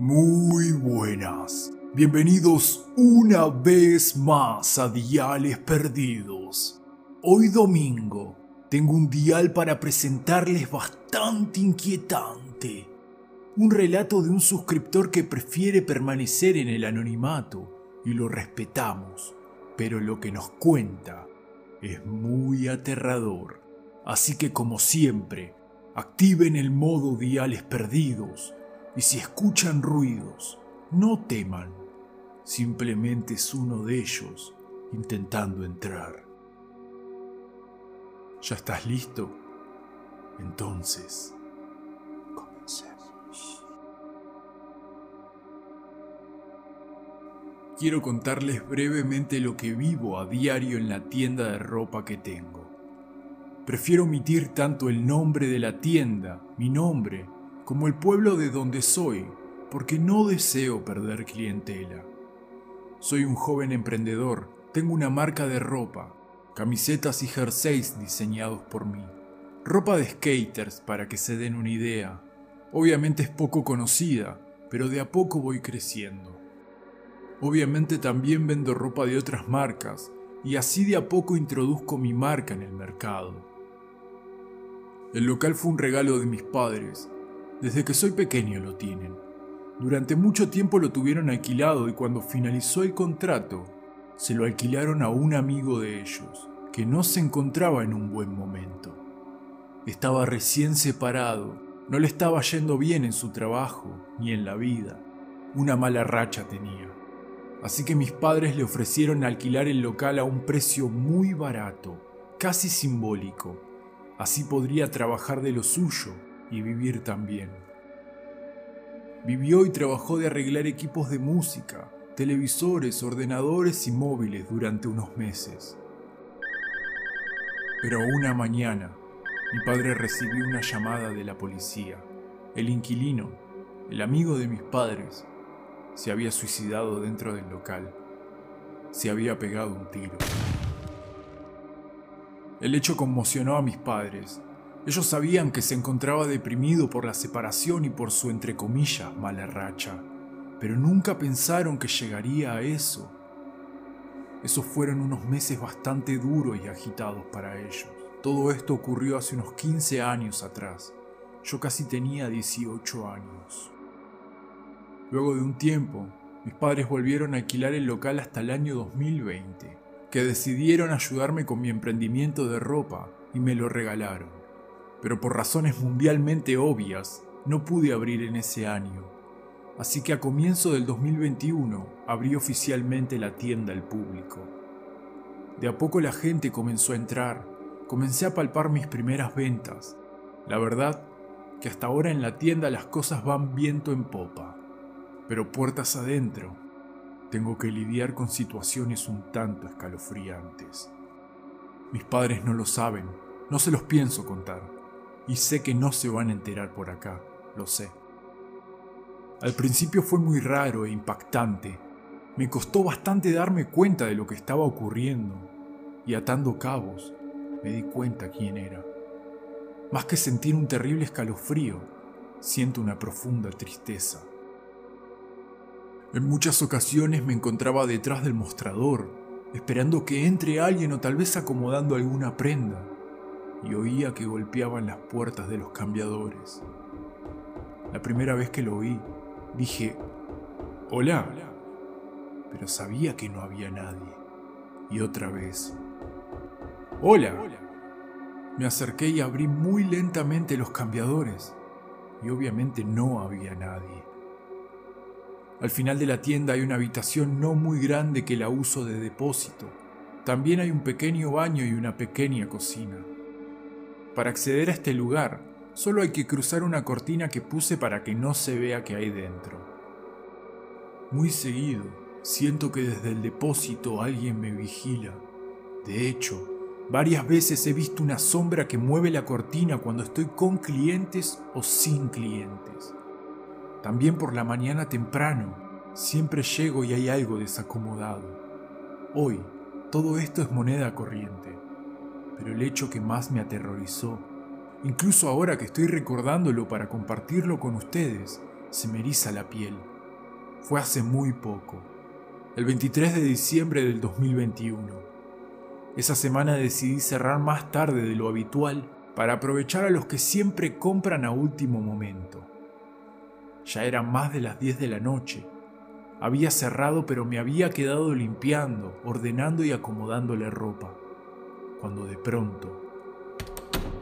Muy buenas. Bienvenidos una vez más a Diales Perdidos. Hoy domingo tengo un dial para presentarles bastante inquietante. Un relato de un suscriptor que prefiere permanecer en el anonimato y lo respetamos, pero lo que nos cuenta es muy aterrador. Así que como siempre, activen el modo Diales Perdidos y si escuchan ruidos, no teman. Simplemente es uno de ellos intentando entrar. ¿Ya estás listo? Entonces, comencemos. Quiero contarles brevemente lo que vivo a diario en la tienda de ropa que tengo. Prefiero omitir tanto el nombre de la tienda, mi nombre, como el pueblo de donde soy, porque no deseo perder clientela. Soy un joven emprendedor, tengo una marca de ropa, camisetas y jerseys diseñados por mí, ropa de skaters para que se den una idea. Obviamente es poco conocida, pero de a poco voy creciendo. Obviamente también vendo ropa de otras marcas y así de a poco introduzco mi marca en el mercado. El local fue un regalo de mis padres desde que soy pequeño lo tienen. Durante mucho tiempo lo tuvieron alquilado y cuando finalizó el contrato, se lo alquilaron a un amigo de ellos, que no se encontraba en un buen momento. Estaba recién separado, no le estaba yendo bien en su trabajo ni en la vida. Una mala racha tenía. Así que mis padres le ofrecieron alquilar el local a un precio muy barato, casi simbólico. Así podría trabajar de lo suyo y vivir también. Vivió y trabajó de arreglar equipos de música, televisores, ordenadores y móviles durante unos meses. Pero una mañana, mi padre recibió una llamada de la policía. El inquilino, el amigo de mis padres, se había suicidado dentro del local. Se había pegado un tiro. El hecho conmocionó a mis padres, ellos sabían que se encontraba deprimido por la separación y por su entre comillas mala racha, pero nunca pensaron que llegaría a eso. Esos fueron unos meses bastante duros y agitados para ellos. Todo esto ocurrió hace unos 15 años atrás. Yo casi tenía 18 años. Luego de un tiempo, mis padres volvieron a alquilar el local hasta el año 2020, que decidieron ayudarme con mi emprendimiento de ropa y me lo regalaron pero por razones mundialmente obvias no pude abrir en ese año. Así que a comienzo del 2021 abrí oficialmente la tienda al público. De a poco la gente comenzó a entrar, comencé a palpar mis primeras ventas. La verdad que hasta ahora en la tienda las cosas van viento en popa, pero puertas adentro tengo que lidiar con situaciones un tanto escalofriantes. Mis padres no lo saben, no se los pienso contar y sé que no se van a enterar por acá, lo sé. Al principio fue muy raro e impactante. Me costó bastante darme cuenta de lo que estaba ocurriendo y atando cabos me di cuenta quién era. Más que sentir un terrible escalofrío, siento una profunda tristeza. En muchas ocasiones me encontraba detrás del mostrador, esperando que entre alguien o tal vez acomodando alguna prenda y oía que golpeaban las puertas de los cambiadores. La primera vez que lo oí, dije, hola, pero sabía que no había nadie. Y otra vez, hola. Me acerqué y abrí muy lentamente los cambiadores y obviamente no había nadie. Al final de la tienda hay una habitación no muy grande que la uso de depósito. También hay un pequeño baño y una pequeña cocina. Para acceder a este lugar, solo hay que cruzar una cortina que puse para que no se vea que hay dentro. Muy seguido, siento que desde el depósito alguien me vigila. De hecho, varias veces he visto una sombra que mueve la cortina cuando estoy con clientes o sin clientes. También por la mañana temprano, siempre llego y hay algo desacomodado. Hoy, todo esto es moneda corriente pero el hecho que más me aterrorizó, incluso ahora que estoy recordándolo para compartirlo con ustedes, se me eriza la piel. fue hace muy poco, el 23 de diciembre del 2021. Esa semana decidí cerrar más tarde de lo habitual para aprovechar a los que siempre compran a último momento. Ya eran más de las 10 de la noche. Había cerrado pero me había quedado limpiando, ordenando y acomodándole ropa, cuando de pronto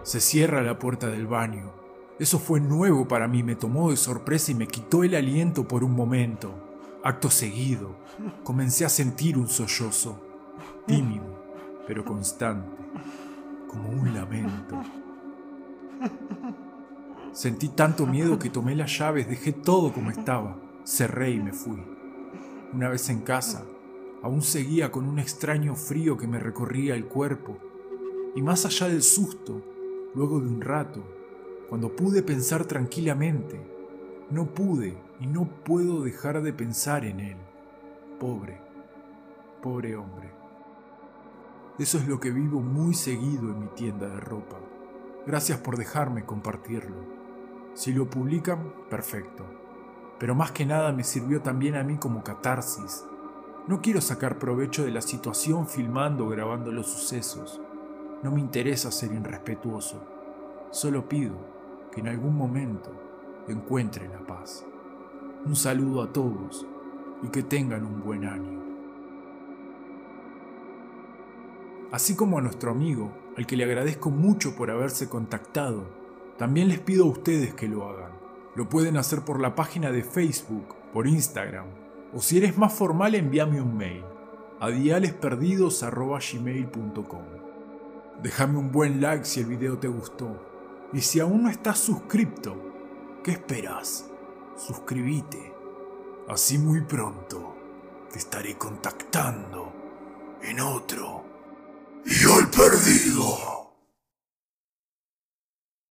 se cierra la puerta del baño. Eso fue nuevo para mí, me tomó de sorpresa y me quitó el aliento por un momento. Acto seguido, comencé a sentir un sollozo, tímido, pero constante, como un lamento. Sentí tanto miedo que tomé las llaves, dejé todo como estaba, cerré y me fui. Una vez en casa, aún seguía con un extraño frío que me recorría el cuerpo, y más allá del susto, luego de un rato, cuando pude pensar tranquilamente, no pude y no puedo dejar de pensar en él. Pobre, pobre hombre. Eso es lo que vivo muy seguido en mi tienda de ropa. Gracias por dejarme compartirlo. Si lo publican, perfecto. Pero más que nada me sirvió también a mí como catarsis. No quiero sacar provecho de la situación filmando o grabando los sucesos. No me interesa ser irrespetuoso. Solo pido que en algún momento encuentren la paz. Un saludo a todos y que tengan un buen año. Así como a nuestro amigo, al que le agradezco mucho por haberse contactado, también les pido a ustedes que lo hagan. Lo pueden hacer por la página de Facebook, por Instagram, o si eres más formal, envíame un mail a dialesperdidos.gmail.com. Déjame un buen like si el video te gustó. Y si aún no estás suscripto, ¿qué esperas? Suscríbete. Así muy pronto te estaré contactando en otro. Y al perdido.